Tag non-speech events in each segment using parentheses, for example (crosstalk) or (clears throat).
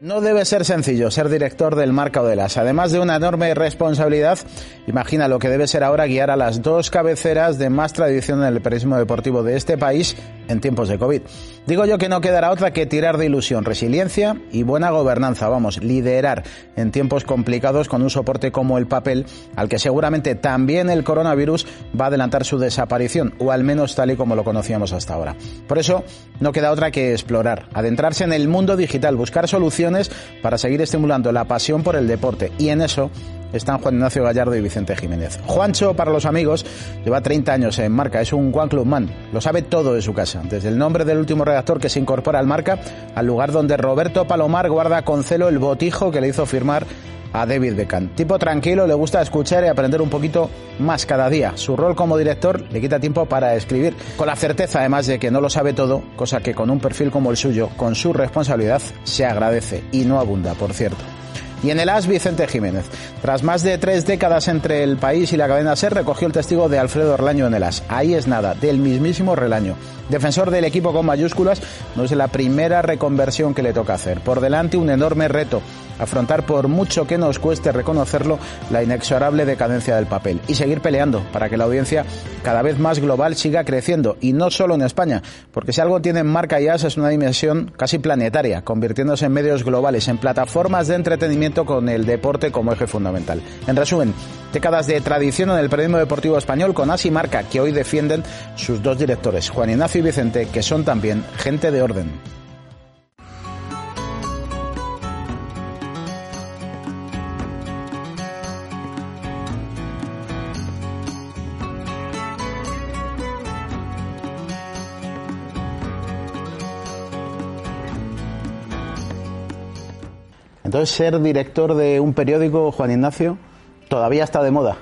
No debe ser sencillo ser director del Marca Odelas. Además de una enorme responsabilidad, imagina lo que debe ser ahora guiar a las dos cabeceras de más tradición en el periodismo deportivo de este país en tiempos de COVID. Digo yo que no quedará otra que tirar de ilusión, resiliencia y buena gobernanza. Vamos, liderar en tiempos complicados con un soporte como el papel, al que seguramente también el coronavirus va a adelantar su desaparición, o al menos tal y como lo conocíamos hasta ahora. Por eso, no queda otra que explorar, adentrarse en el mundo digital, buscar soluciones para seguir estimulando la pasión por el deporte. Y en eso están Juan Ignacio Gallardo y Vicente Jiménez. Juancho, para los amigos, lleva 30 años en marca, es un One Club Man, lo sabe todo de su casa, desde el nombre del último redactor que se incorpora al marca, al lugar donde Roberto Palomar guarda con celo el botijo que le hizo firmar a David Beckham. Tipo tranquilo, le gusta escuchar y aprender un poquito más cada día. Su rol como director le quita tiempo para escribir, con la certeza además de que no lo sabe todo, cosa que con un perfil como el suyo, con su responsabilidad, se agradece y no abunda, por cierto. Y en el AS, Vicente Jiménez. Tras más de tres décadas entre el país y la cadena SER, recogió el testigo de Alfredo Relaño en el AS. Ahí es nada, del mismísimo Relaño. Defensor del equipo con mayúsculas, no es la primera reconversión que le toca hacer. Por delante un enorme reto afrontar por mucho que nos cueste reconocerlo la inexorable decadencia del papel y seguir peleando para que la audiencia cada vez más global siga creciendo y no solo en España, porque si algo tiene marca y as es una dimensión casi planetaria, convirtiéndose en medios globales, en plataformas de entretenimiento con el deporte como eje fundamental. En resumen, décadas de tradición en el periodismo deportivo español con as y marca que hoy defienden sus dos directores, Juan Ignacio y Vicente, que son también gente de orden. Entonces, ser director de un periódico, Juan Ignacio, todavía está de moda.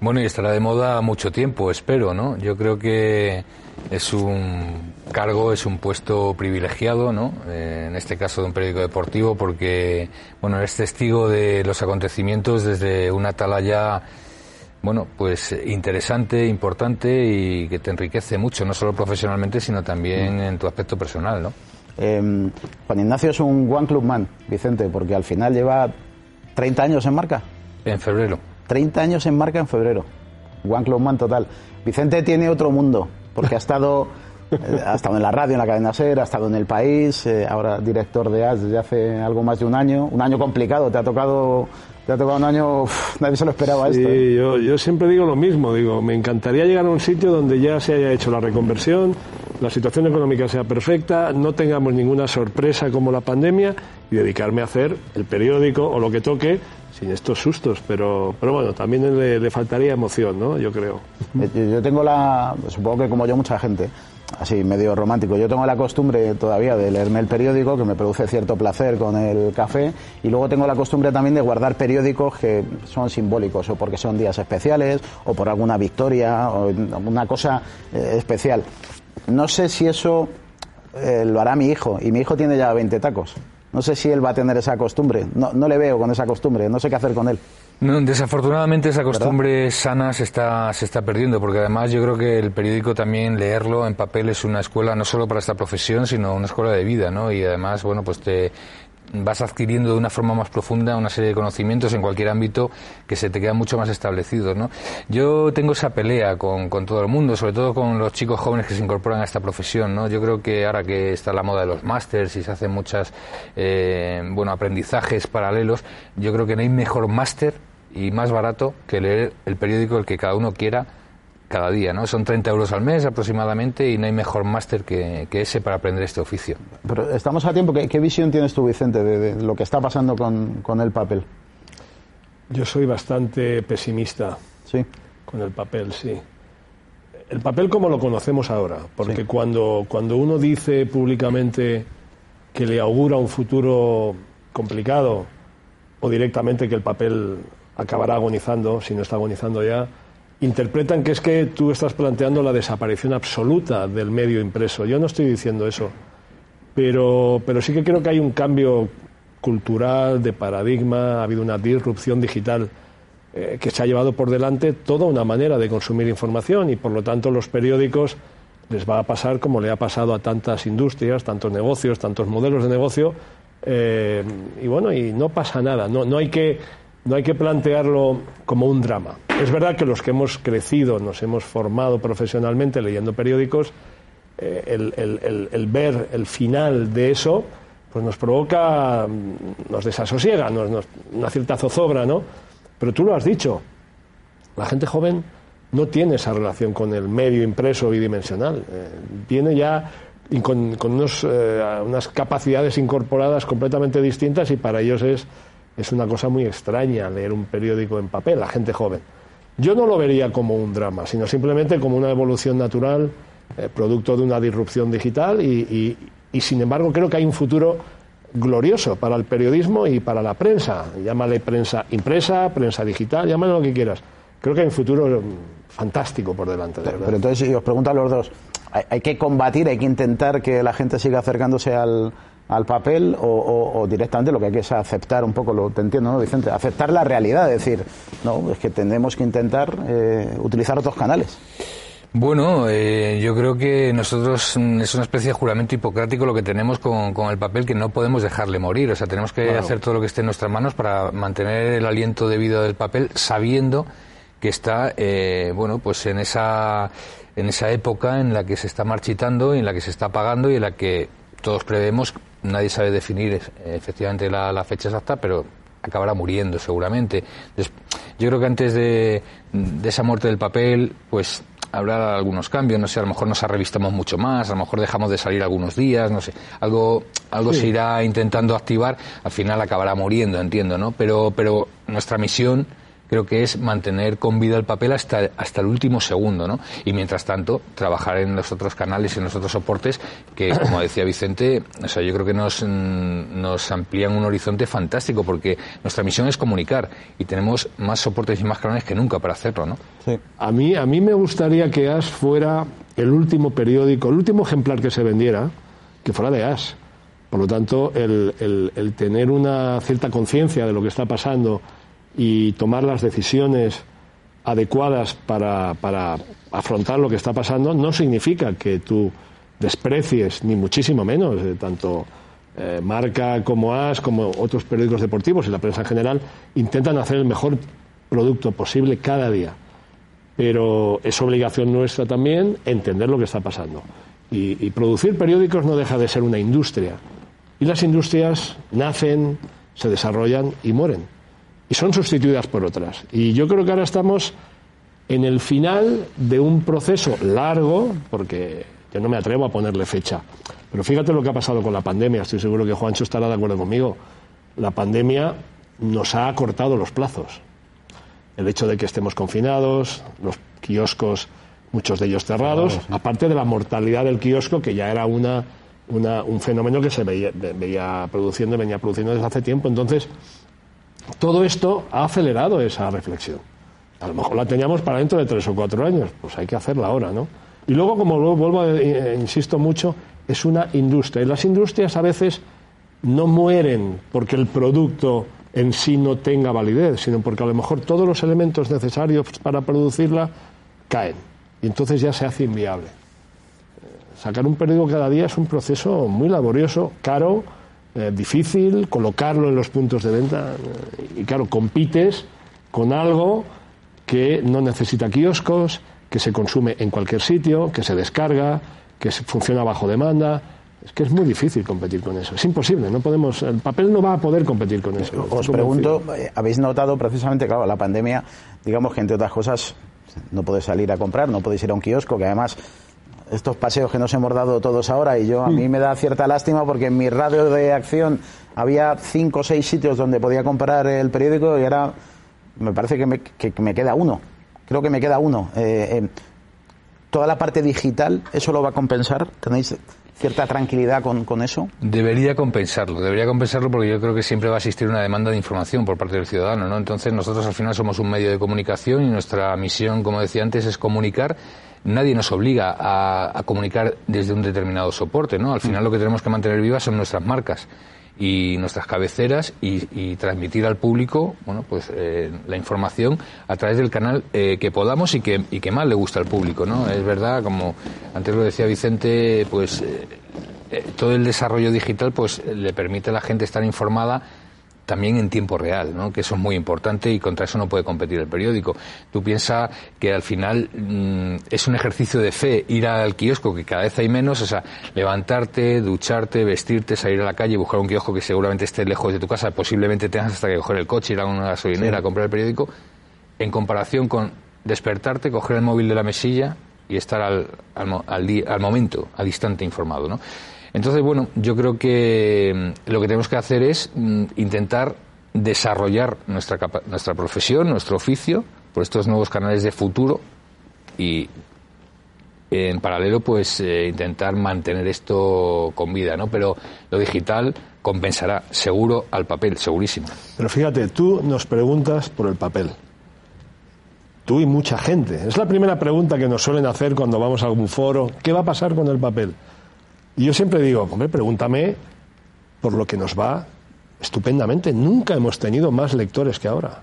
Bueno, y estará de moda mucho tiempo, espero, ¿no? Yo creo que es un cargo, es un puesto privilegiado, ¿no? Eh, en este caso de un periódico deportivo, porque, bueno, eres testigo de los acontecimientos desde una atalaya, bueno, pues interesante, importante y que te enriquece mucho, no solo profesionalmente, sino también en tu aspecto personal, ¿no? Eh, Juan Ignacio es un One Club Man, Vicente, porque al final lleva 30 años en marca. En febrero. 30 años en marca en febrero. One Club Man total. Vicente tiene otro mundo, porque ha (laughs) estado, eh, ha estado en la radio, en la cadena SER, ha estado en el país, eh, ahora director de AS desde hace algo más de un año. Un año complicado, te ha tocado te ha tocado un año, nadie se lo esperaba sí, esto. ¿eh? Yo, yo siempre digo lo mismo, digo, me encantaría llegar a un sitio donde ya se haya hecho la reconversión, la situación económica sea perfecta, no tengamos ninguna sorpresa como la pandemia y dedicarme a hacer el periódico o lo que toque sin estos sustos, pero, pero bueno, también le, le faltaría emoción, ¿no? Yo creo. Eh, Yo tengo la, supongo que como yo mucha gente, así medio romántico, yo tengo la costumbre todavía de leerme el periódico, que me produce cierto placer con el café, y luego tengo la costumbre también de guardar periódicos que son simbólicos, o porque son días especiales, o por alguna victoria, o alguna cosa eh, especial. No sé si eso eh, lo hará mi hijo, y mi hijo tiene ya 20 tacos. No sé si él va a tener esa costumbre. No, no le veo con esa costumbre, no sé qué hacer con él. No, desafortunadamente esa costumbre sana se está, se está perdiendo, porque además yo creo que el periódico también leerlo en papel es una escuela no solo para esta profesión, sino una escuela de vida, ¿no? Y además, bueno, pues te vas adquiriendo de una forma más profunda una serie de conocimientos en cualquier ámbito que se te quedan mucho más establecidos, ¿no? Yo tengo esa pelea con, con todo el mundo, sobre todo con los chicos jóvenes que se incorporan a esta profesión, ¿no? Yo creo que ahora que está la moda de los másters y se hacen muchas, eh, bueno, aprendizajes paralelos, yo creo que no hay mejor máster y más barato que leer el periódico el que cada uno quiera cada día, ¿no? Son 30 euros al mes aproximadamente y no hay mejor máster que, que ese para aprender este oficio. Pero estamos a tiempo. ¿Qué, qué visión tienes tú, Vicente, de, de lo que está pasando con, con el papel? Yo soy bastante pesimista Sí. con el papel, sí. El papel como lo conocemos ahora, porque Sí. cuando, cuando uno dice públicamente que le augura un futuro complicado o directamente que el papel acabará agonizando, si no está agonizando ya, interpretan que es que tú estás planteando la desaparición absoluta del medio impreso. Yo no estoy diciendo eso, pero, pero sí que creo que hay un cambio cultural, de paradigma, ha habido una disrupción digital eh, que se ha llevado por delante toda una manera de consumir información y por lo tanto los periódicos les va a pasar como le ha pasado a tantas industrias, tantos negocios, tantos modelos de negocio, eh, y bueno, y no pasa nada, no, no, hay que, no hay que plantearlo como un drama. Es verdad que los que hemos crecido, nos hemos formado profesionalmente leyendo periódicos, eh, el, ver el final de eso, pues nos provoca, mm, nos desasosiega, nos, una cierta zozobra, ¿no? Pero tú lo has dicho, la gente joven no tiene esa relación con el medio impreso bidimensional. Eh, tiene ya y con, unos, eh, unas capacidades incorporadas completamente distintas y para ellos es, es una cosa muy extraña leer un periódico en papel, la gente joven. Yo no lo vería como un drama, sino simplemente como una evolución natural, eh, producto de una disrupción digital y, y, sin embargo creo que hay un futuro glorioso para el periodismo y para la prensa. Llámale prensa impresa, prensa digital, llámale lo que quieras. Creo que hay un futuro fantástico por delante. pero, pero entonces, si os pregunto a los dos, hay, que combatir, hay que intentar que la gente siga acercándose al, al papel o, directamente lo que hay que es aceptar un poco, lo te entiendo, ¿no, Vicente? Aceptar la realidad, es decir, no, es que tenemos que intentar eh, utilizar otros canales. Bueno, eh, yo creo que nosotros mm, es una especie de juramento hipocrático lo que tenemos con, con el papel que no podemos dejarle morir. O sea, tenemos que hacer todo lo que esté en nuestras manos para mantener el aliento de vida del papel sabiendo que está, eh, bueno, pues en esa en esa época en la que se está marchitando y en la que se está pagando y en la que todos prevemos, nadie sabe definir efectivamente la, fecha exacta, pero acabará muriendo seguramente. yo creo que antes de, esa muerte del papel, pues habrá algunos cambios, no sé, a lo mejor nos arrevistamos mucho más, a lo mejor dejamos de salir algunos días, no sé, algo, algo se irá intentando activar, al final acabará muriendo, entiendo, ¿no? Pero, pero nuestra misión creo que es mantener con vida el papel hasta, hasta el último segundo, ¿no? Y mientras tanto, trabajar en los otros canales y en los otros soportes que, como decía Vicente, o sea, yo creo que nos, mm, nos amplían un horizonte fantástico porque nuestra misión es comunicar y tenemos más soportes y más canales que nunca para hacerlo, ¿no? Sí. A mí, a mí me gustaría que AS fuera el último periódico, el último ejemplar que se vendiera, que fuera de AS. Por lo tanto, el, el, el tener una cierta conciencia de lo que está pasando, y tomar las decisiones adecuadas para, para, afrontar lo que está pasando no significa que tú desprecies, ni muchísimo menos, eh, tanto eh, Marca como AS, como otros periódicos deportivos y la prensa en general, intentan hacer el mejor producto posible cada día. Pero es obligación nuestra también entender lo que está pasando. y producir periódicos no deja de ser una industria. Y las industrias nacen, se desarrollan y mueren y son sustituidas por otras. Y yo creo que ahora estamos en el final de un proceso largo, porque yo no me atrevo a ponerle fecha, pero fíjate lo que ha pasado con la pandemia, estoy seguro que Juancho estará de acuerdo conmigo. La pandemia nos ha acortado los plazos. El hecho de que estemos confinados, los kioscos, muchos de ellos cerrados, aparte de la mortalidad del kiosco, que ya era una, un fenómeno que se veía, veía produciendo, venía produciendo desde hace tiempo. Entonces, todo esto ha acelerado esa reflexión. A lo mejor la teníamos para dentro de tres o cuatro años, pues hay que hacerla ahora, ¿no? Y luego, como vuelvo, a, eh, insisto mucho, es una industria. Y las industrias a veces no mueren porque el producto en sí no tenga validez, sino porque a lo mejor todos los elementos necesarios para producirla caen. Y entonces ya se hace inviable. Sacar un periódico cada día es un proceso muy laborioso, caro, eh, difícil colocarlo en los puntos de venta. Eh, y claro, compites con algo que no necesita kioscos, que se consume en cualquier sitio, que se descarga, que funciona bajo demanda. Es que es muy difícil competir con eso. Es imposible, no podemos, el papel no va a poder competir con eso. Os pregunto, eh, ¿habéis notado precisamente, claro, la pandemia, digamos que entre otras cosas, no podéis salir a comprar, no podéis ir a un kiosco, que además estos paseos que nos hemos dado todos ahora y yo a mí me da cierta lástima porque en mi radio de acción había cinco o seis sitios donde podía comprar el periódico y ahora me parece que me, queda uno. Creo que me queda uno. Eh, eh, toda la parte digital, ¿eso lo va a compensar? ¿Tenéis cierta tranquilidad con, con, eso? Debería compensarlo, debería compensarlo porque yo creo que siempre va a existir una demanda de información por parte del ciudadano, ¿no? Entonces nosotros al final somos un medio de comunicación y nuestra misión, como decía antes, es comunicar. Nadie nos obliga a, a comunicar desde un determinado soporte, ¿no? Al final lo que tenemos que mantener vivas son nuestras marcas y nuestras cabeceras y, transmitir al público bueno pues eh, la información a través del canal eh, que podamos y que, y que más le gusta al público no es verdad como antes lo decía Vicente pues eh, todo el desarrollo digital pues le permite a la gente estar informada también en tiempo real, ¿no? que eso es muy importante y contra eso no puede competir el periódico. Tú piensas que al final mm, es un ejercicio de fe ir al kiosco, que cada vez hay menos, o sea, levantarte, ducharte, vestirte, salir a la calle, buscar un kiosco que seguramente esté lejos de tu casa, posiblemente tengas hasta que coger el coche, ir a una gasolinera a comprar el periódico, en comparación con despertarte, coger el móvil de la mesilla y estar al, al, al, al momento, al instante informado, ¿no? Entonces, bueno, yo creo que mm, lo que tenemos que hacer es mm, intentar desarrollar nuestra, nuestra profesión, nuestro oficio, por estos nuevos canales de futuro y en paralelo pues eh, intentar mantener esto con vida, ¿no? Pero lo digital compensará seguro al papel, segurísimo. Pero fíjate, tú nos preguntas por el papel. Tú y mucha gente. Es la primera pregunta que nos suelen hacer cuando vamos a algún foro. ¿Qué va a pasar con el papel? Y yo siempre digo, hombre, pregúntame por lo que nos va estupendamente. Nunca hemos tenido más lectores que ahora.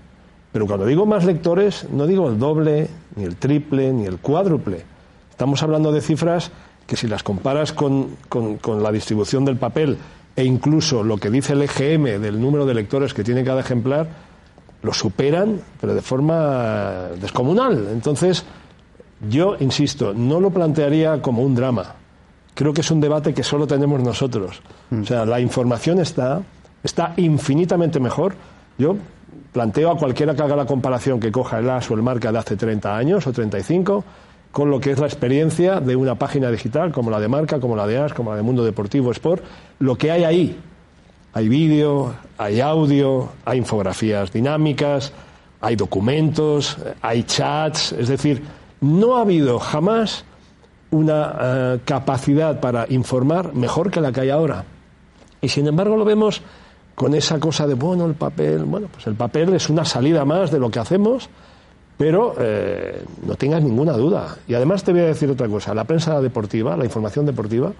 Pero cuando digo más lectores, no digo el doble, ni el triple, ni el cuádruple. Estamos hablando de cifras que si las comparas con, con, la distribución del papel e incluso lo que dice el EGM del número de lectores que tiene cada ejemplar, lo superan, pero de forma descomunal. Entonces, yo insisto, no lo plantearía como un drama creo que es un debate que solo tenemos nosotros. O sea, la información está, está infinitamente mejor. Yo planteo a cualquiera que haga la comparación que coja el AS o el marca de hace 30 años o 35 con lo que es la experiencia de una página digital como la de marca, como la de AS, como la de Mundo Deportivo Sport, lo que hay ahí. Hay vídeo, hay audio, hay infografías dinámicas, hay documentos, hay chats, es decir, no ha habido jamás una eh, capacidad para informar mejor que la que hay ahora. Y sin embargo lo vemos con esa cosa de, bueno, el papel, bueno, pues el papel es una salida más de lo que hacemos, pero eh, no tengas ninguna duda. Y además te voy a decir otra cosa, la prensa deportiva, la información deportiva,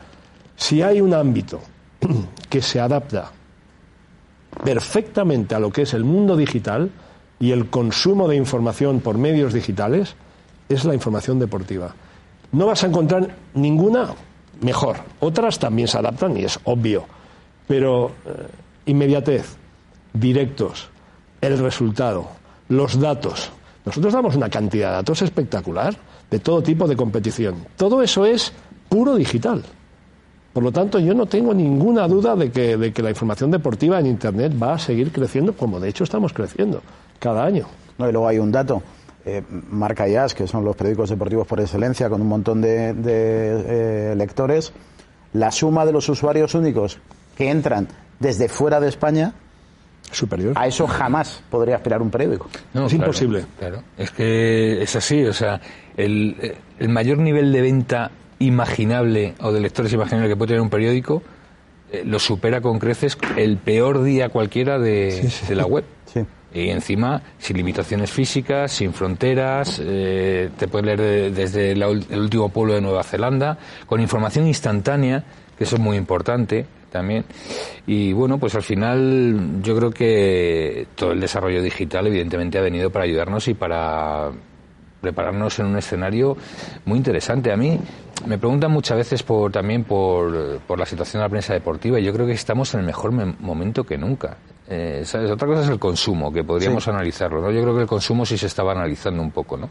si hay un ámbito (clears throat) que se adapta perfectamente a lo que es el mundo digital y el consumo de información por medios digitales, es la información deportiva. No vas a encontrar ninguna mejor. Otras también se adaptan y es obvio. Pero eh, inmediatez, directos, el resultado, los datos. Nosotros damos una cantidad de datos espectacular de todo tipo de competición. Todo eso es puro digital. Por lo tanto, yo no tengo ninguna duda de que, de que la información deportiva en Internet va a seguir creciendo, como de hecho estamos creciendo cada año. No, y luego hay un dato eh, Marca Jazz, que son los periódicos deportivos por excelencia, con un montón de, eh, lectores, la suma de los usuarios únicos que entran desde fuera de España superior. A eso jamás podría aspirar un periódico. No, es imposible. Claro, es que es así, o sea, el, mayor nivel de venta imaginable o de lectores imaginables que puede tener un periódico eh, lo supera con creces el peor día cualquiera de, de la web. Y encima, sin limitaciones físicas, sin fronteras, eh, te puedes leer desde el último pueblo de Nueva Zelanda, con información instantánea, que eso es muy importante también. Y bueno, pues al final yo creo que todo el desarrollo digital evidentemente ha venido para ayudarnos y para prepararnos en un escenario muy interesante. A mí me preguntan muchas veces por, también por, por la situación de la prensa deportiva y yo creo que estamos en el mejor momento que nunca. Eh, ¿sabes? Otra cosa es el consumo, que podríamos analizarlo. ¿no? Yo creo que el consumo sí se estaba analizando un poco, ¿no?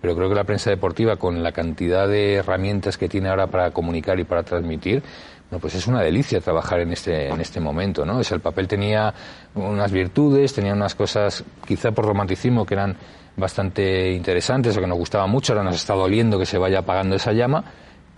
Pero creo que la prensa deportiva, con la cantidad de herramientas que tiene ahora para comunicar y para transmitir, bueno, pues es una delicia trabajar en este, en este momento, ¿no? Es, el papel tenía unas virtudes, tenía unas cosas, quizá por romanticismo, que eran bastante interesantes o que nos gustaba mucho, ahora nos está doliendo que se vaya apagando esa llama,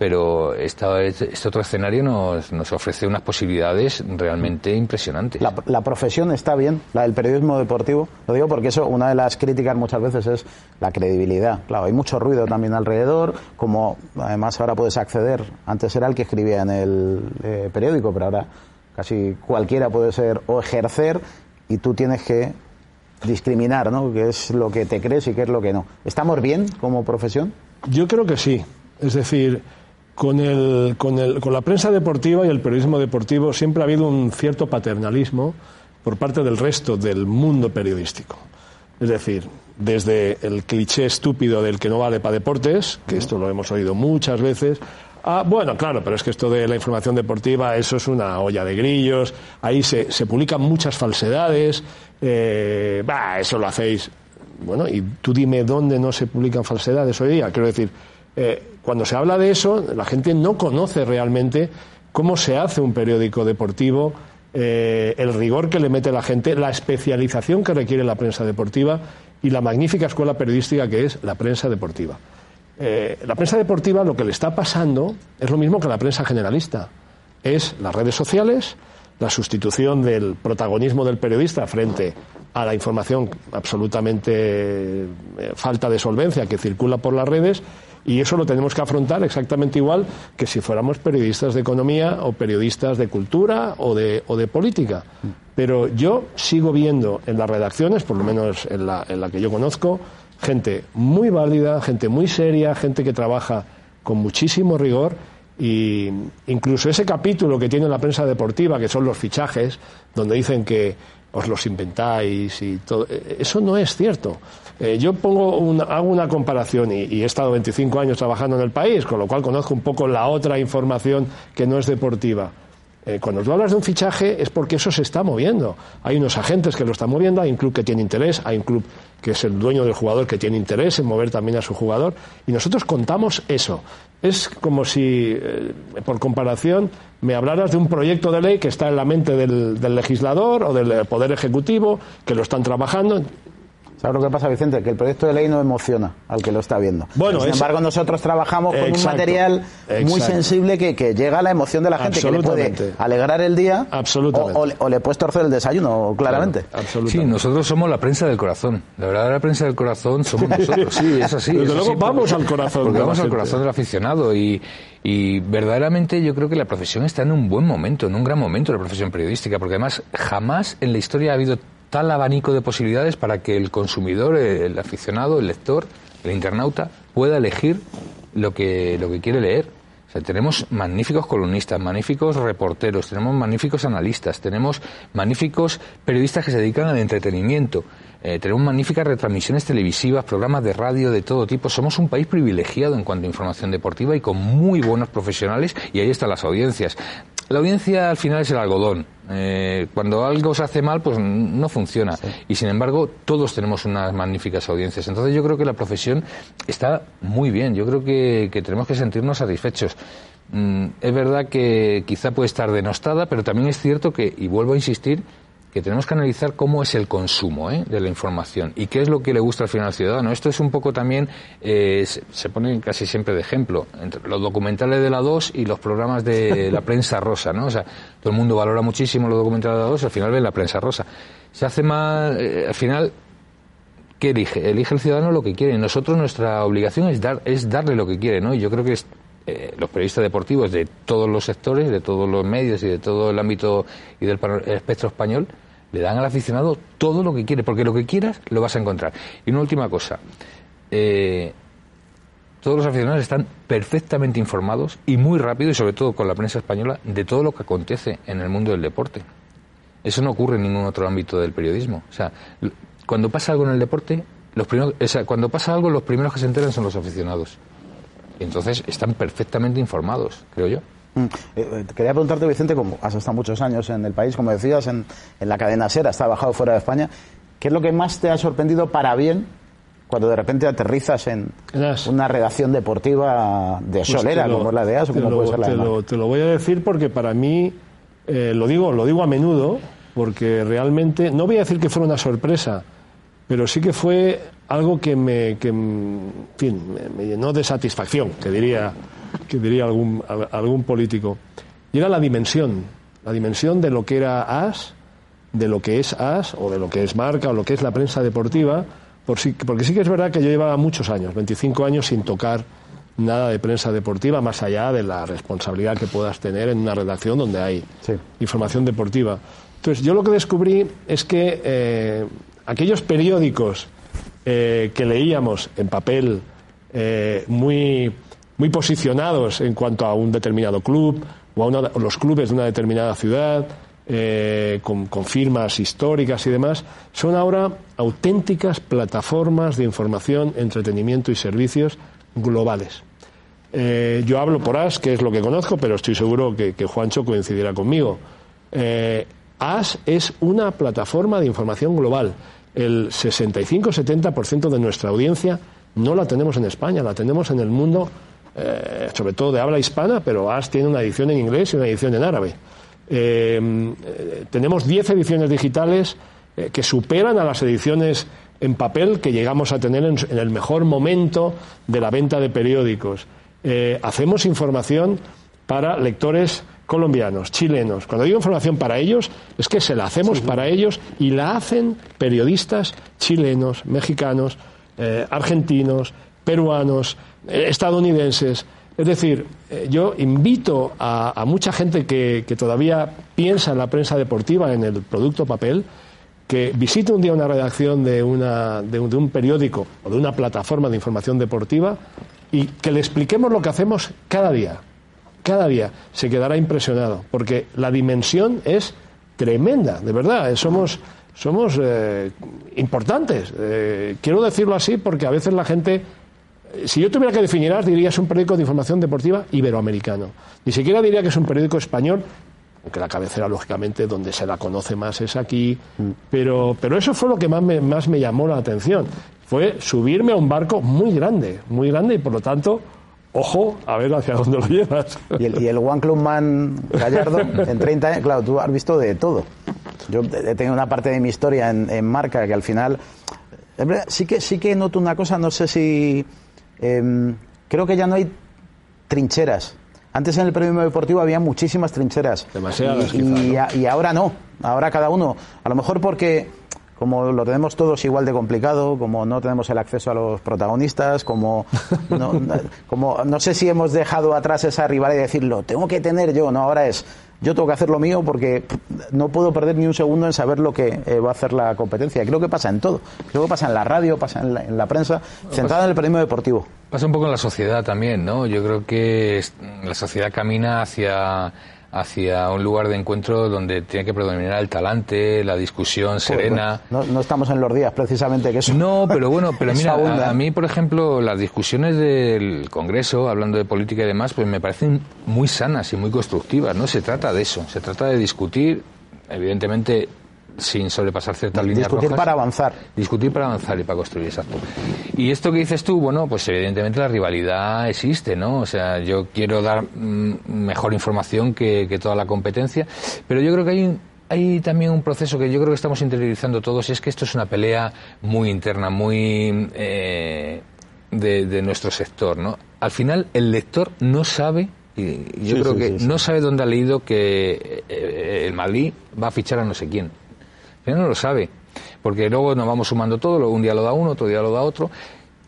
pero esta, este otro escenario nos, nos ofrece unas posibilidades realmente impresionantes. La, la, profesión está bien, la del periodismo deportivo. Lo digo porque eso, una de las críticas muchas veces es la credibilidad. Claro, hay mucho ruido también alrededor, como además ahora puedes acceder. Antes era el que escribía en el eh, periódico, pero ahora casi cualquiera puede ser o ejercer y tú tienes que discriminar, ¿no? ¿Qué es lo que te crees y qué es lo que no? ¿Estamos bien como profesión? Yo creo que sí. Es decir, con, el, con, el, con la prensa deportiva y el periodismo deportivo siempre ha habido un cierto paternalismo por parte del resto del mundo periodístico. Es decir, desde el cliché estúpido del que no vale para deportes, que esto lo hemos oído muchas veces, Ah, bueno, claro, pero es que esto de la información deportiva, eso es una olla de grillos, ahí se, se publican muchas falsedades, eh, eso lo hacéis. Bueno, y tú dime dónde no se publican falsedades hoy día. Quiero decir, eh, cuando se habla de eso, la gente no conoce realmente cómo se hace un periódico deportivo, eh, el rigor que le mete la gente, la especialización que requiere la prensa deportiva y la magnífica escuela periodística que es la prensa deportiva. Eh, la prensa deportiva lo que le está pasando es lo mismo que la prensa generalista. Es las redes sociales, la sustitución del protagonismo del periodista frente a la información absolutamente falta de solvencia que circula por las redes y eso lo tenemos que afrontar exactamente igual que si fuéramos periodistas de economía o periodistas de cultura o de, o de política. Pero yo sigo viendo en las redacciones, por lo menos en la, en la que yo conozco, gente muy válida, gente muy seria, gente que trabaja con muchísimo rigor y incluso ese capítulo que tiene la prensa deportiva, que son los fichajes, donde dicen que os los inventáis y todo. Eh, eso no es cierto. Eh, yo pongo hago una comparación y, he estado 25 años trabajando en el país, con lo cual conozco un poco la otra información que no es deportiva. Eh, cuando tú hablas de un fichaje es porque eso se está moviendo. Hay unos agentes que lo están moviendo, hay un club que tiene interés, hay un club que es el dueño del jugador que tiene interés en mover también a su jugador, y nosotros contamos eso. Es como si, eh, por comparación, me hablaras de un proyecto de ley que está en la mente del legislador o del Poder Ejecutivo, que lo están trabajando. ¿Sabes lo que pasa, Vicente? Que el proyecto de ley no emociona al que lo está viendo. Bueno, Sin embargo, nosotros trabajamos con un material muy sensible que, que, llega a la emoción de la gente, que le puede alegrar el día o, o, le puedes torcer el desayuno, claramente. Claro, sí, nosotros somos la prensa del corazón. La verdad, la prensa del corazón somos (laughs) nosotros. Sí, es así. Desde luego vamos al corazón. Porque vamos al corazón del aficionado y, y verdaderamente yo creo que la profesión está en un buen momento, en un gran momento la profesión periodística, porque además jamás en la historia ha habido tal abanico de posibilidades para que el consumidor, el aficionado, el lector, el internauta pueda elegir lo que, lo que quiere leer. O sea, tenemos magníficos columnistas, magníficos reporteros, tenemos magníficos analistas, tenemos magníficos periodistas que se dedican al entretenimiento, eh, tenemos magníficas retransmisiones televisivas, programas de radio de todo tipo. Somos un país privilegiado en cuanto a información deportiva y con muy buenos profesionales y ahí están las audiencias. La audiencia al final es el algodón. Eh, cuando algo se hace mal, pues no funciona. Sí. Y sin embargo, todos tenemos unas magníficas audiencias. Entonces yo creo que la profesión está muy bien. Yo creo que, que tenemos que sentirnos satisfechos. Mm, es verdad que quizá puede estar denostada, pero también es cierto que, y vuelvo a insistir, que tenemos que analizar cómo es el consumo ¿eh? de la información y qué es lo que le gusta al final al ciudadano. Esto es un poco también, eh, se, pone casi siempre de ejemplo, entre los documentales de la 2 y los programas de la (laughs) prensa rosa, ¿no? O sea, todo el mundo valora muchísimo los documentales de la 2 y al final ven la prensa rosa. Se hace más, eh, al final, ¿qué elige? Elige el ciudadano lo que quiere. Nosotros nuestra obligación es, dar, es darle lo que quiere, ¿no? Y yo creo que es, eh, los periodistas deportivos de todos los sectores, de todos los medios y de todo el ámbito y del espectro español, le dan al aficionado todo lo que quiere, porque lo que quieras lo vas a encontrar. Y una última cosa, eh, todos los aficionados están perfectamente informados y muy rápido, y sobre todo con la prensa española, de todo lo que acontece en el mundo del deporte. Eso no ocurre en ningún otro ámbito del periodismo. O sea, cuando pasa algo en el deporte, los primeros, o sea, cuando pasa algo, los primeros que se enteran son los aficionados. Entonces están perfectamente informados, creo yo. Mm. Eh, quería preguntarte, Vicente, como has estado muchos años en el país, como decías, en, en la cadena SER, has trabajado fuera de España, ¿qué es lo que más te ha sorprendido para bien cuando de repente aterrizas en una redacción deportiva de pues solera, lo, como es la de ASO, como lo, puede ser la te de lo, te lo voy a decir porque para mí, eh, lo, digo, lo digo a menudo, porque realmente, no voy a decir que fuera una sorpresa, pero sí que fue algo que me, que, en fin, me, me llenó de satisfacción, que diría, que diría algún, algún político. Y era la dimensión, la dimensión de lo que era AS, de lo que es AS, o de lo que es marca, o lo que es la prensa deportiva, por porque sí que es verdad que yo llevaba muchos años, 25 años sin tocar nada de prensa deportiva, más allá de la responsabilidad que puedas tener en una redacción donde hay información deportiva. Entonces, yo lo que descubrí es que eh, aquellos periódicos eh, que leíamos en papel eh, muy, muy posicionados en cuanto a un determinado club o a los clubes de una determinada ciudad, con, con, firmas históricas y demás, son ahora auténticas plataformas de información, entretenimiento y servicios globales. Eh, yo hablo por AS, que es lo que conozco, pero estoy seguro que, Juancho coincidirá conmigo. Eh, AS es una plataforma de información global. El 65-70% de nuestra audiencia no la tenemos en España, la tenemos en el mundo, eh, sobre todo de habla hispana, pero AS tiene una edición en inglés y una edición en árabe. tenemos 10 ediciones digitales que superan a las ediciones en papel que llegamos a tener en el mejor momento de la venta de periódicos. Eh, hacemos información para lectores colombianos, chilenos. Cuando digo información para ellos, es que se la hacemos para ellos y la hacen periodistas chilenos, mexicanos, eh, argentinos, peruanos, eh, estadounidenses. Es decir, yo invito a, mucha gente que, todavía piensa en la prensa deportiva, en el producto papel, que visite un día una redacción de, una, de un periódico o de una plataforma de información deportiva y que le expliquemos lo que hacemos cada día. Cada día se quedará impresionado, porque la dimensión es tremenda, de verdad. Eh, somos, somos eh, importantes. Eh, quiero decirlo así porque a veces la gente, si yo tuviera que definirlas, diría es un periódico de información deportiva iberoamericano. Ni siquiera diría que es un periódico español, aunque la cabecera, lógicamente, donde se la conoce más es aquí. Mm. Pero, pero eso fue lo que más me, más me llamó la atención fue subirme a un barco muy grande, muy grande y por lo tanto, ojo, a ver hacia dónde lo llevas. Y el, y el One Club Man Gallardo, en 30 años, claro, tú has visto de todo. Yo he tenido una parte de mi historia en, marca que al final, sí que, sí que noto una cosa, no sé si, em, creo que ya no hay trincheras. Antes en el premio deportivo había muchísimas trincheras. Demasiadas. y, y ahora no. Ahora cada uno, a lo mejor porque como lo tenemos todos igual de complicado, como no tenemos el acceso a los protagonistas, como (laughs) no, como no sé si hemos dejado atrás esa rivalidad y decirlo, tengo que tener yo, no, ahora es yo tengo que hacer lo mío porque no puedo perder ni un segundo en saber lo que eh, va a hacer la competencia. Creo que pasa en todo. Creo que pasa en la radio, pasa en la, en la prensa, centrada en el periodismo deportivo. Pasa un poco en la sociedad también, ¿no? Yo creo que la sociedad camina hacia hacia un lugar de encuentro donde tiene que predominar el talante, la discusión serena. no, estamos en los días precisamente que eso. No, pero bueno, pero (laughs) mira, a, mí, por ejemplo, las discusiones del Congreso, hablando de política y demás, pues me parecen muy sanas y muy constructivas. No se trata de eso, se trata de discutir, evidentemente sin sobrepasar ciertas líneas Discutir para avanzar. Discutir para avanzar y para construir, exacto. Y esto que dices tú, bueno, pues evidentemente la rivalidad existe, ¿no? O sea, yo quiero dar mm, mejor información que, toda la competencia, pero yo creo que hay hay también un proceso que yo creo que estamos interiorizando todos y es que esto es una pelea muy interna, muy eh, de, nuestro sector, ¿no? Al final el lector no sabe y yo creo que no sabe dónde ha leído que eh, el Madrid va a fichar a no sé quién. Pero no lo sabe, porque luego nos vamos sumando todo, un día lo da uno, otro día lo da otro.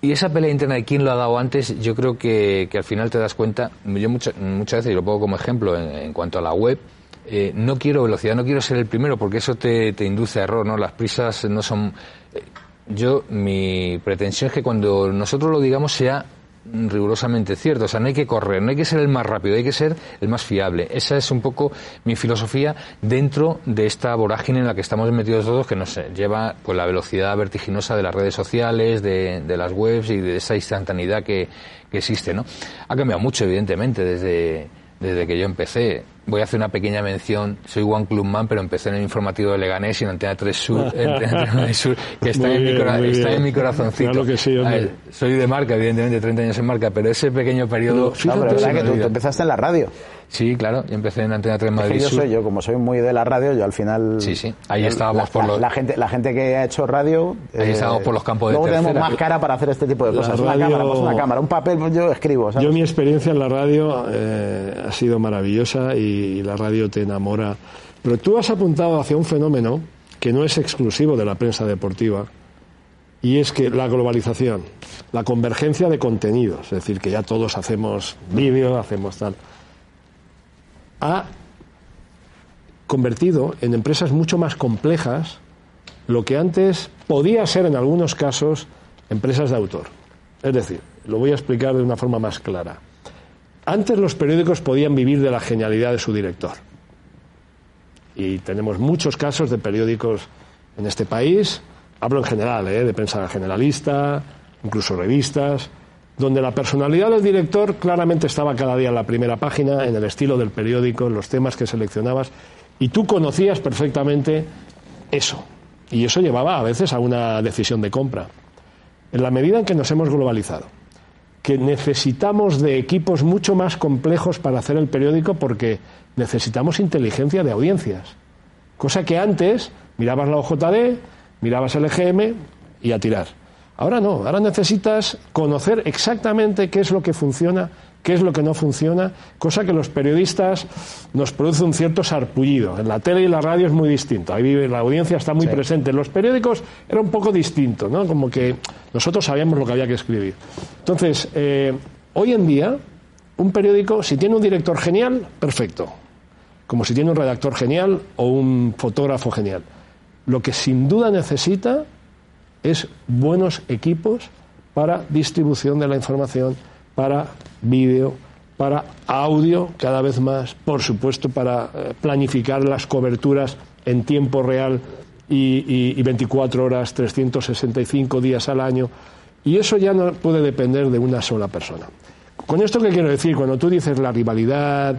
Y esa pelea interna de quién lo ha dado antes, yo creo que, al final te das cuenta, yo muchas veces, y lo pongo como ejemplo en, cuanto a la web, eh, no quiero velocidad, no quiero ser el primero, porque eso te, te induce a error, ¿no? Las prisas no son... Eh, yo, mi pretensión es que cuando nosotros lo digamos sea rigurosamente cierto. O sea, no hay que correr, no hay que ser el más rápido, hay que ser el más fiable. Esa es un poco mi filosofía dentro de esta vorágine en la que estamos metidos todos, que nos lleva pues la velocidad vertiginosa de las redes sociales, de, las webs y de esa instantaneidad que, que existe, ¿no? Ha cambiado mucho, evidentemente, desde desde que yo empecé. Voy a hacer una pequeña mención. Soy One Club Man, pero empecé en el informativo de Leganés y en Antena 3 Sur, (laughs) Sur que está, en, mi está en, mi corazoncito. que sí, soy de marca, evidentemente, 30 años en marca, pero ese pequeño periodo... No, pero que tú, empezaste en la radio. Sí, claro, yo empecé en Antena 3 Madrid yo Sur. soy yo, como soy muy de la radio, yo al final... Sí, sí, ahí estábamos la, por los... La gente, la gente que ha hecho radio... Ahí estábamos por los campos de Luego tercera. tenemos más cara para hacer este tipo de La cosas. radio- Una cámara, pues una cámara. Un papel, pues yo escribo, ¿sabes? Yo mi experiencia en la radio eh, ha sido maravillosa y, y la radio te enamora. Pero tú has apuntado hacia un fenómeno que no es exclusivo de la prensa deportiva y es que la globalización, la convergencia de contenidos, es decir, que ya todos hacemos vídeo, hacemos tal, ha convertido en empresas mucho más complejas lo que antes podía ser en algunos casos empresas de autor. Es decir, lo voy a explicar de una forma más clara. Antes los periódicos podían vivir de la genialidad de su director. Y tenemos muchos casos de periódicos en este país, hablo en general, ¿eh? de prensa generalista, incluso revistas, donde la personalidad del director claramente estaba cada día en la primera página, en el estilo del periódico, en los temas que seleccionabas, y tú conocías perfectamente eso. Y eso llevaba a veces a una decisión de compra. En la medida en que nos hemos globalizado, que necesitamos de equipos mucho más complejos para hacer el periódico porque necesitamos inteligencia de audiencias. Cosa que antes mirabas la OJD, mirabas el EGM y a tirar. Ahora no, ahora necesitas conocer exactamente qué es lo que funciona, qué es lo que no funciona, cosa que los periodistas nos produce un cierto sarpullido. En la tele y la radio es muy distinto, ahí vive, la audiencia está muy presente. En los periódicos era un poco distinto, ¿no? Como que nosotros sabíamos lo que había que escribir. Entonces, eh, hoy en día, un periódico, si tiene un director genial, perfecto. Como si tiene un redactor genial o un fotógrafo genial. Lo que sin duda necesita es buenos equipos para distribución de la información, para vídeo, para audio cada vez más, por supuesto para eh, planificar las coberturas en tiempo real y, y- y 24 horas, 365 días al año. Y eso ya no puede depender de una sola persona. Con esto qué quiero decir, cuando tú dices la rivalidad,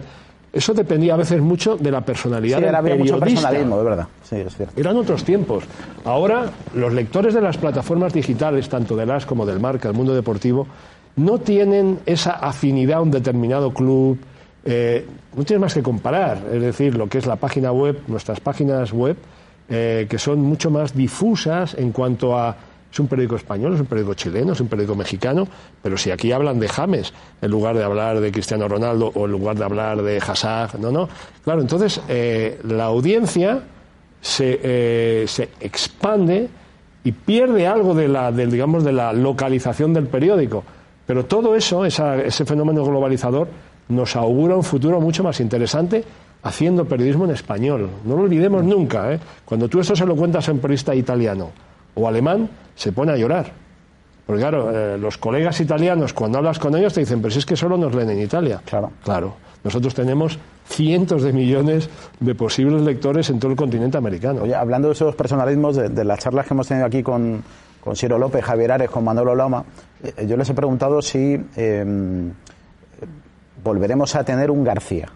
eso dependía a veces mucho de la personalidad Sí, del mucho personalismo, de verdad. Sí, es cierto. Eran otros tiempos. Ahora, los lectores de las plataformas digitales, tanto de las como del Marca, el mundo deportivo, no tienen esa afinidad a un determinado club. eh, no tienes más que comparar. Es decir, lo que es la página web, nuestras páginas web, eh, que son mucho más difusas en cuanto a. Es un periódico español, es un periódico chileno, es un periódico mexicano, pero si aquí hablan de James, en lugar de hablar de Cristiano Ronaldo o en lugar de hablar de Hazard, no, no. Claro, entonces eh, la audiencia se, eh, se expande y pierde algo de la, digamos, de la localización del periódico. Pero todo eso, ese fenómeno globalizador, nos augura un futuro mucho más interesante haciendo periodismo en español. No lo olvidemos nunca. ¿eh? Cuando tú esto se lo cuentas a un periodista italiano o alemán, se pone a llorar. Porque claro, eh, los colegas italianos, cuando hablas con ellos, te dicen, pero si es que solo nos leen en Italia. Claro. Claro. Nosotros tenemos cientos de millones de posibles lectores en todo el continente americano. Oye, hablando de esos personalismos, de, de las charlas que hemos tenido aquí con, con Ciro López, Javier Ares, con Manolo Lama, eh, yo les he preguntado si eh, volveremos a tener un García.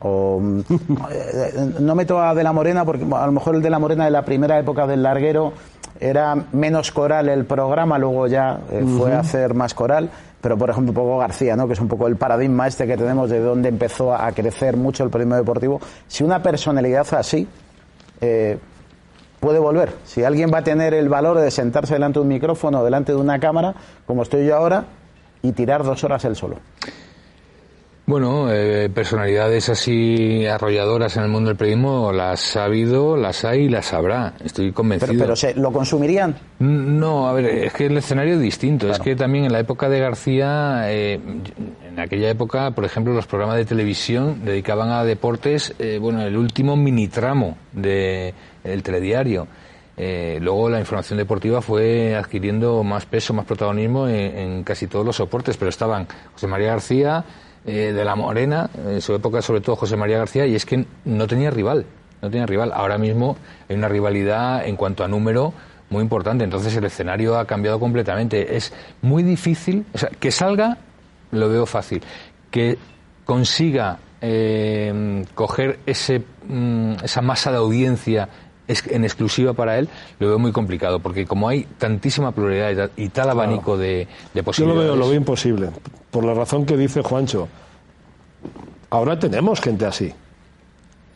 O, mm, (laughs) eh, no meto a De la Morena porque a lo mejor el De la Morena de la primera época del larguero era menos coral el programa, luego ya eh, fue a hacer más coral, pero por ejemplo un poco García, ¿no? que es un poco el paradigma este que tenemos de donde empezó a crecer mucho el periodismo deportivo. Si una personalidad así eh, puede volver, si alguien va a tener el valor de sentarse delante de un micrófono, delante de una cámara, como estoy yo ahora, y tirar dos horas él solo. Bueno, eh, personalidades así arrolladoras en el mundo del periodismo las ha habido, las hay y las habrá. Estoy convencido. Pero, pero ¿se, ¿lo consumirían? No, a ver, es que el escenario es distinto. Es que también en la época de García, eh, en aquella época, por ejemplo, los programas de televisión dedicaban a deportes, eh, bueno, el último mini tramo del telediario. Eh, luego la información deportiva fue adquiriendo más peso, más protagonismo en, en casi todos los soportes, pero estaban José María García, eh, de la Morena, en su época sobre todo José María García, y es que no tenía rival, no tenía rival. Ahora mismo hay una rivalidad en cuanto a número muy importante, entonces el escenario ha cambiado completamente. Es muy difícil, o sea, que salga lo veo fácil, que consiga eh, coger ese, mm, esa masa de audiencia en exclusiva para él, lo veo muy complicado, porque como hay tantísima pluralidad y ta- y tal abanico de, de Yo lo posibilidades... veo, lo veo imposible. Por la razón que dice Juancho. Ahora tenemos gente así.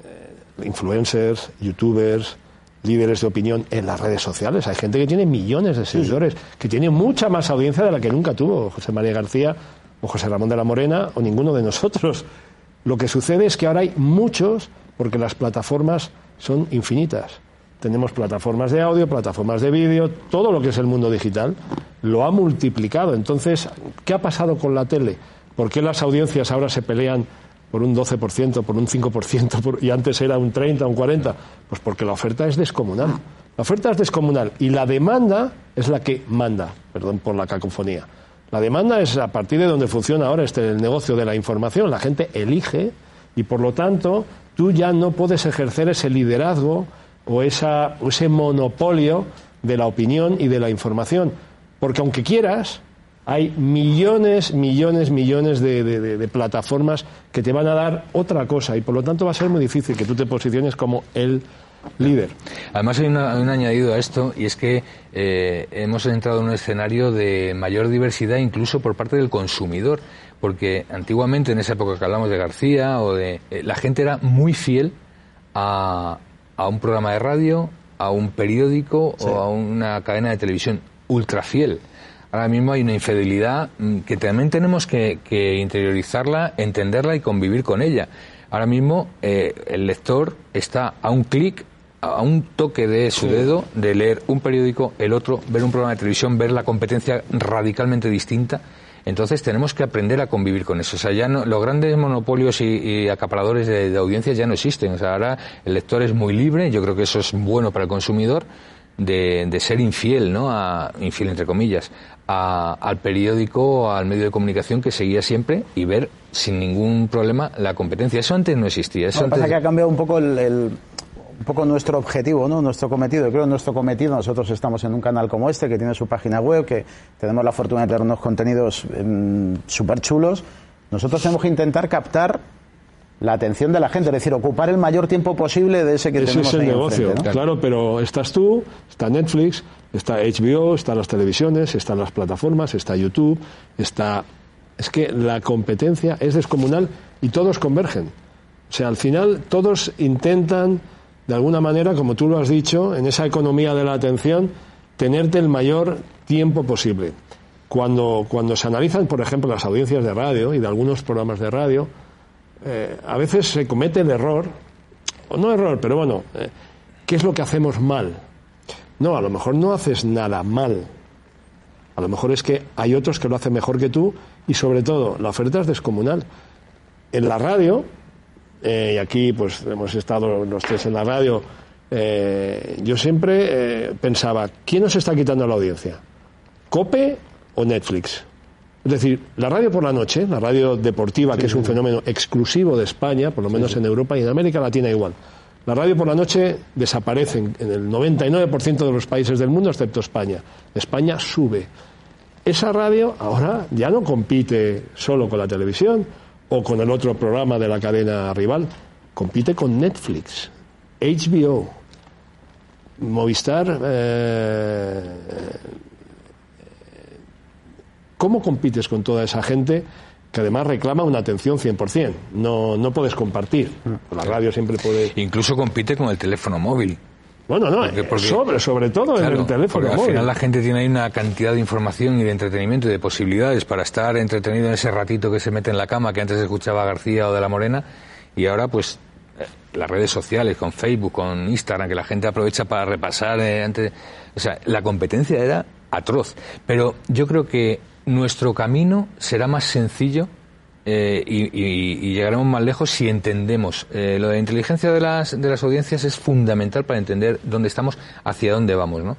Eh, influencers, youtubers, líderes de opinión en las redes sociales. Hay gente que tiene millones de seguidores, que tiene mucha más audiencia de la que nunca tuvo José María García o José Ramón de la Morena o ninguno de nosotros. Lo que sucede es que ahora hay muchos porque las plataformas son infinitas. Tenemos plataformas de audio, plataformas de vídeo, todo lo que es el mundo digital lo ha multiplicado. Entonces, ¿qué ha pasado con la tele? ¿Por qué las audiencias ahora se pelean por un 12%, por un 5%, y antes era un 30, un 40%? Pues porque la oferta es descomunal. La oferta es descomunal y la demanda es la que manda, perdón por la cacofonía. La demanda es a partir de donde funciona ahora este el negocio de la información. La gente elige y por lo tanto tú ya no puedes ejercer ese liderazgo o, esa, ese monopolio de la opinión y de la información. Porque aunque quieras, hay millones, millones, millones de, plataformas que te van a dar otra cosa y por lo tanto va a ser muy difícil que tú te posiciones como el líder. Además hay, un añadido a esto y es que eh, hemos entrado en un escenario de mayor diversidad incluso por parte del consumidor porque antiguamente en esa época que hablamos de García o de eh, la gente era muy fiel a, a, un programa de radio, a un periódico o a una cadena de televisión ultra fiel. Ahora mismo hay una infidelidad mm, que también tenemos que, interiorizarla, entenderla y convivir con ella. Ahora mismo eh, el lector está a un clic, a un toque de su dedo de leer un periódico, el otro, ver un programa de televisión, ver la competencia radicalmente distinta entonces tenemos que aprender a convivir con eso. O sea, ya no, los grandes monopolios y, acaparadores de, audiencias ya no existen. O sea, ahora el lector es muy libre, yo creo que eso es bueno para el consumidor, de, ser infiel, ¿no? A, infiel entre comillas, al periódico o al medio de comunicación que seguía siempre y ver sin ningún problema la competencia. Eso antes no existía. Eso pasa que ha cambiado un poco el un poco nuestro objetivo, ¿no? nuestro cometido. Yo creo que nuestro cometido, nosotros estamos en un canal como este, que tiene su página web, que tenemos la fortuna de tener unos contenidos em, súper chulos. Nosotros tenemos que intentar captar la atención de la gente, es decir, ocupar el mayor tiempo posible de ese que ese tenemos es el negocio, claro, pero estás tú, está Netflix, está HBO, están las televisiones, están las plataformas, está YouTube, está... Es que la competencia es descomunal y todos convergen. O sea, al final todos intentan de alguna manera, como tú lo has dicho, en esa economía de la atención, tenerte el mayor tiempo posible. Cuando, cuando se analizan, por ejemplo, las audiencias de radio y de algunos programas de radio, eh, a veces se comete el error, o no error, pero bueno, eh, ¿qué es lo que hacemos mal? No, a lo mejor no haces nada mal. A lo mejor es que hay otros que lo hacen mejor que tú y sobre todo la oferta es descomunal. En la radio, eh, y aquí pues hemos estado los tres en la radio, eh, yo siempre eh, pensaba, ¿quién nos está quitando la audiencia? ¿Cope o Netflix? Es decir, la radio por la noche, la radio deportiva, que es un fenómeno exclusivo de España, por lo menos en Europa y en América Latina igual. La radio por la noche desaparece en el 99% de los países del mundo, excepto España. España sube. Esa radio ahora ya no compite solo con la televisión, o con el otro programa de la cadena rival. Compite con Netflix, HBO, Movistar. Eh, ¿Cómo compites con toda esa gente que además reclama una atención 100%? No, no puedes compartir. La radio siempre puede. Incluso compite con el teléfono móvil. Bueno, no, eh, sobre, sobre todo en el teléfono móvil. Al final la gente tiene ahí una cantidad de información y de entretenimiento y de posibilidades para estar entretenido en ese ratito que se mete en la cama que antes escuchaba García o de la Morena y ahora pues eh, las redes sociales, con Facebook, con Instagram, que la gente aprovecha para repasar. Eh, antes, o sea, la competencia era atroz. Pero yo creo que nuestro camino será más sencillo eh, y, llegaremos más lejos si entendemos. Eh, lo de la inteligencia de las, de las audiencias es fundamental para entender dónde estamos, hacia dónde vamos, ¿no?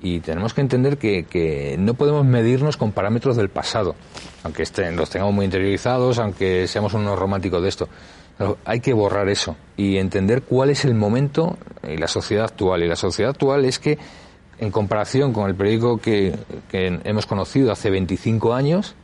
Y tenemos que entender que, no podemos medirnos con parámetros del pasado, aunque estén, los tengamos muy interiorizados, aunque seamos unos románticos de esto. hay que borrar eso y entender cuál es el momento y la sociedad actual. Y la sociedad actual es que, en comparación con el periódico que, que hemos conocido hace 25 años,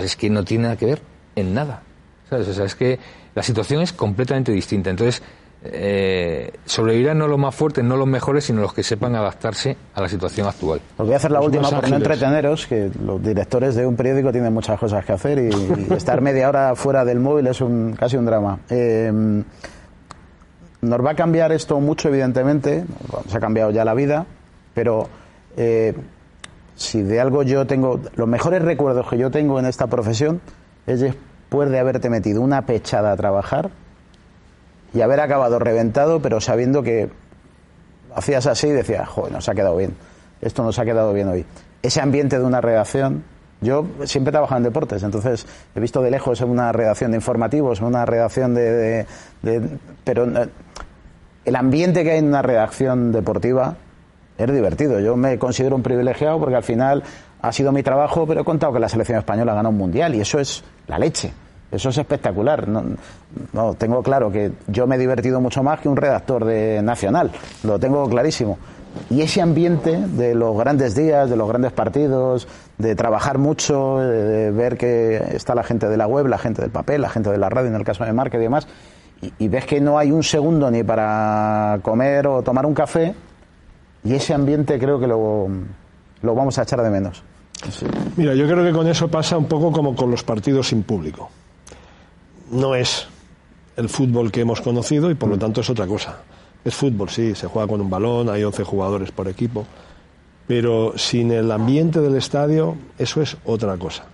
es que no tiene nada que ver en nada. O sea, es que la situación es completamente distinta. Entonces, eh, sobrevivirán no los más fuertes, no los mejores, sino los que sepan adaptarse a la situación actual. Os voy a hacer la última por no entreteneros, que los directores de un periódico tienen muchas cosas que hacer y, estar media hora fuera del móvil es un, casi un drama. Eh, nos va a cambiar esto mucho, evidentemente, se ha cambiado ya la vida, pero eh, si de algo yo tengo, los mejores recuerdos que yo tengo en esta profesión es después de haberte metido una pechada a trabajar y haber acabado reventado, pero sabiendo que hacías así y decías, joder, nos ha quedado bien, esto nos ha quedado bien hoy. Ese ambiente de una redacción, yo siempre he trabajado en deportes, entonces he visto de lejos una redacción de informativos, una redacción de, pero eh, el ambiente que hay en una redacción deportiva es divertido. Yo me considero un privilegiado porque al final ha sido mi trabajo, pero he contado que la selección española ganó un mundial y eso es la leche. Eso es espectacular. No, tengo claro que yo me he divertido mucho más que un redactor de Nacional. Lo tengo clarísimo. Y ese ambiente de los grandes días, de los grandes partidos, de trabajar mucho, de, ver que está la gente de la web, la gente del papel, la gente de la radio, en el caso de Marca y demás, y, ves que no hay un segundo ni para comer o tomar un café, y ese ambiente creo que lo, lo vamos a echar de menos. Mira, yo creo que con eso pasa un poco como con los partidos sin público. No es el fútbol que hemos conocido y por lo tanto es otra cosa. Es fútbol, sí, se juega con un balón, hay 11 jugadores por equipo, pero sin el ambiente del estadio eso es otra cosa.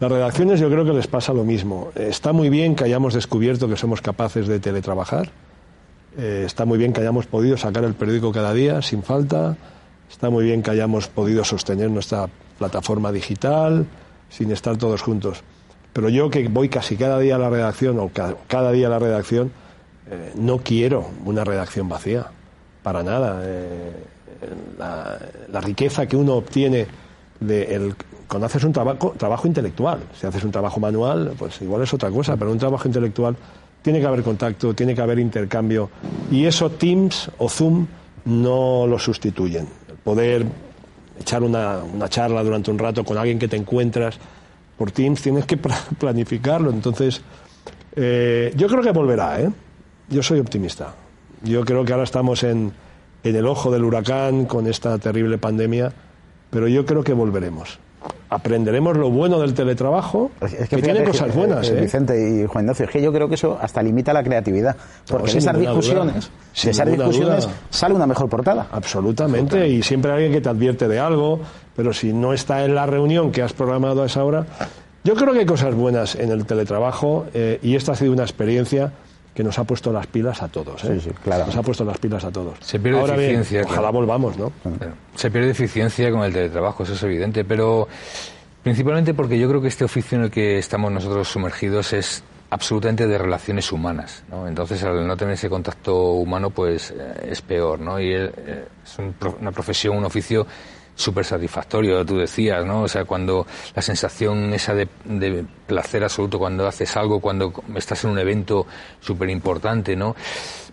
Las redacciones yo creo que les pasa lo mismo. Está muy bien que hayamos descubierto que somos capaces de teletrabajar. Eh, está muy bien que hayamos podido sacar el periódico cada día sin falta. Está muy bien que hayamos podido sostener nuestra plataforma digital sin estar todos juntos. Pero yo que voy casi cada día a la redacción o cada, día a la redacción, eh, no quiero una redacción vacía, para nada. Eh, la, riqueza que uno obtiene de el, cuando haces un trabajo, trabajo intelectual, si haces un trabajo manual, pues igual es otra cosa, pero un trabajo intelectual tiene que haber contacto, tiene que haber intercambio y eso Teams o Zoom no lo sustituyen. poder echar una, una charla durante un rato con alguien que te encuentras por Teams tienes que (laughs) planificarlo. Entonces, eh, yo creo que volverá, ¿eh? Yo soy optimista. Yo creo que ahora estamos en, en el ojo del huracán con esta terrible pandemia, pero yo creo que volveremos aprenderemos lo bueno del teletrabajo, es que, tiene cosas buenas. Eh, ¿eh? Vicente y Juan Ignacio, es que yo creo que eso hasta limita la creatividad, porque de esas discusiones, de esas discusiones sale una mejor portada. Absolutamente, y siempre hay alguien que te advierte de algo, pero si no está en la reunión que has programado a esa hora, yo creo que hay cosas buenas en el teletrabajo eh, y esta ha sido una experiencia que nos ha puesto las pilas a todos. ¿eh? Sí, sí, claro. Nos ha puesto las pilas a todos. Se pierde eficiencia. ojalá volvamos, ¿no? Se pierde eficiencia con el teletrabajo, eso es evidente, pero principalmente porque yo creo que este oficio en el que estamos nosotros sumergidos es absolutamente de relaciones humanas, ¿no? Entonces, al no tener ese contacto humano, pues eh, es peor, ¿no? Y eh, es una profesión, un oficio súper satisfactorio, tú decías, ¿no? O sea, cuando la sensación esa de, placer absoluto cuando haces algo, cuando estás en un evento súper importante, ¿no?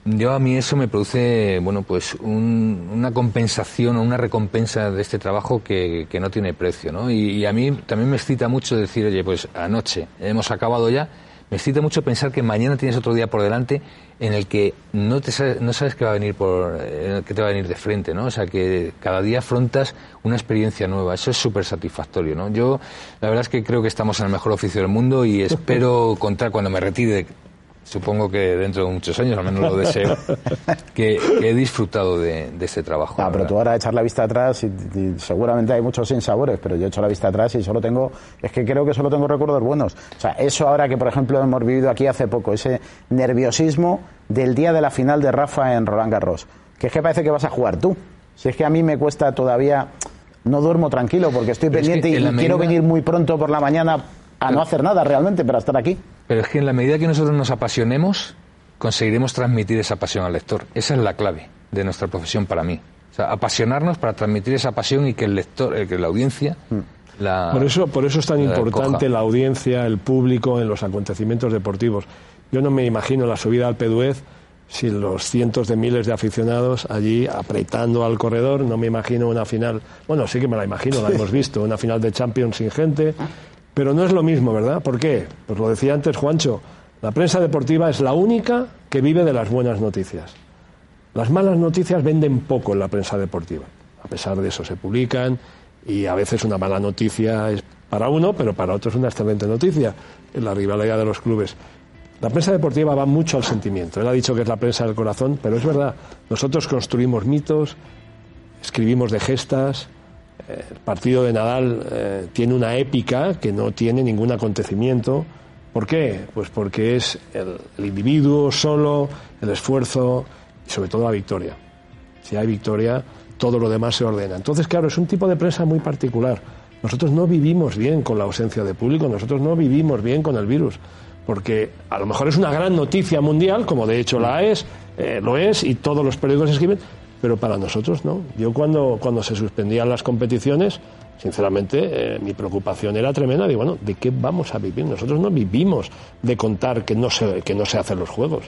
Yo a mí eso me produce, bueno, pues una compensación o una recompensa de este trabajo que, que no tiene precio, ¿no? Y, y, a mí también me excita mucho decir, oye, pues anoche hemos acabado ya, me excita mucho pensar que mañana tienes otro día por delante en el que no, te sabes, no sabes qué va a venir por, eh, qué te va a venir de frente, ¿no? O sea, que cada día afrontas una experiencia nueva. Eso es súper satisfactorio, ¿no? Yo, la verdad es que creo que estamos en el mejor oficio del mundo y espero (laughs) contar cuando me retire supongo que dentro de muchos años, al menos lo deseo, (laughs) que, he disfrutado de, este trabajo. Ah, pero tú ahora echar la vista atrás y, seguramente hay muchos sinsabores, pero yo he hecho la vista atrás y solo tengo, es que creo que solo tengo recuerdos buenos. O sea, eso ahora que por ejemplo hemos vivido aquí hace poco, ese nerviosismo del día de la final de Rafa en Roland Garros, que es que parece que vas a jugar tú. Si es que a mí me cuesta todavía, no duermo tranquilo porque estoy pendiente y quiero venir muy pronto por la mañana a no hacer nada realmente para estar aquí. Pero es que en la medida que nosotros nos apasionemos, conseguiremos transmitir esa pasión al lector. Esa es la clave de nuestra profesión para mí. O sea, apasionarnos para transmitir esa pasión y que el lector, eh, que la audiencia mm. la, por eso, por eso es tan importante la audiencia, el público en los acontecimientos deportivos. Yo no me imagino la subida al Peduez sin los cientos de miles de aficionados allí apretando al corredor. No me imagino una final. Bueno, sí que me la imagino, la (laughs) hemos visto, una final de Champions sin gente pero no es lo mismo, ¿verdad? ¿Por qué? Pues lo decía antes Juancho, la prensa deportiva es la única que vive de las buenas noticias. Las malas noticias venden poco en la prensa deportiva. A pesar de eso se publican y a veces una mala noticia es para uno, pero para otro es una excelente noticia en la rivalidad de los clubes. La prensa deportiva va mucho al sentimiento. Él ha dicho que es la prensa del corazón, pero es verdad. Nosotros construimos mitos, escribimos de gestas. Eh, el partido de Nadal eh, tiene una épica que no tiene ningún acontecimiento. ¿Por qué? Pues porque es el, individuo solo, el esfuerzo y sobre todo la victoria. Si hay victoria, todo lo demás se ordena. Entonces, claro, es un tipo de prensa muy particular. Nosotros no vivimos bien con la ausencia de público, nosotros no vivimos bien con el virus porque a lo mejor es una gran noticia mundial, como de hecho la es, eh, lo es, y todos los periódicos escriben, pero para nosotros no. Yo cuando, cuando se suspendían las competiciones, sinceramente, eh, mi preocupación era tremenda. Digo, bueno, ¿de qué vamos a vivir? Nosotros no vivimos de contar que no se, que no se hacen los juegos.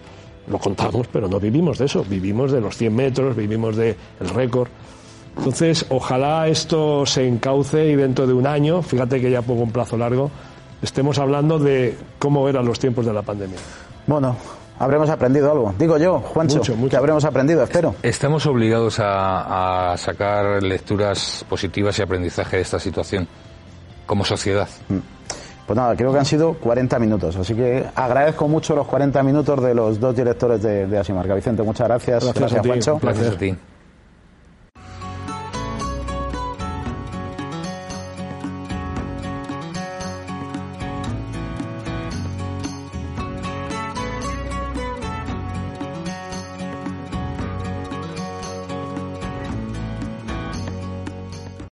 Lo contamos, pero no vivimos de eso. Vivimos de los 100 metros, vivimos del récord. Entonces, ojalá esto se encauce y dentro de un año, fíjate que ya pongo un plazo largo, estemos hablando de cómo eran los tiempos de la pandemia. Bueno, habremos aprendido algo. Digo yo, Juancho, mucho, mucho. que habremos aprendido, espero. Estamos obligados a, a, sacar lecturas positivas y aprendizaje de esta situación como sociedad. Mm. Pues nada, creo que han sido 40 minutos, así que agradezco mucho los 40 minutos de los dos directores de, de Asimarca. Vicente, muchas gracias. Gracias, gracias a ti, Juancho. Gracias a ti.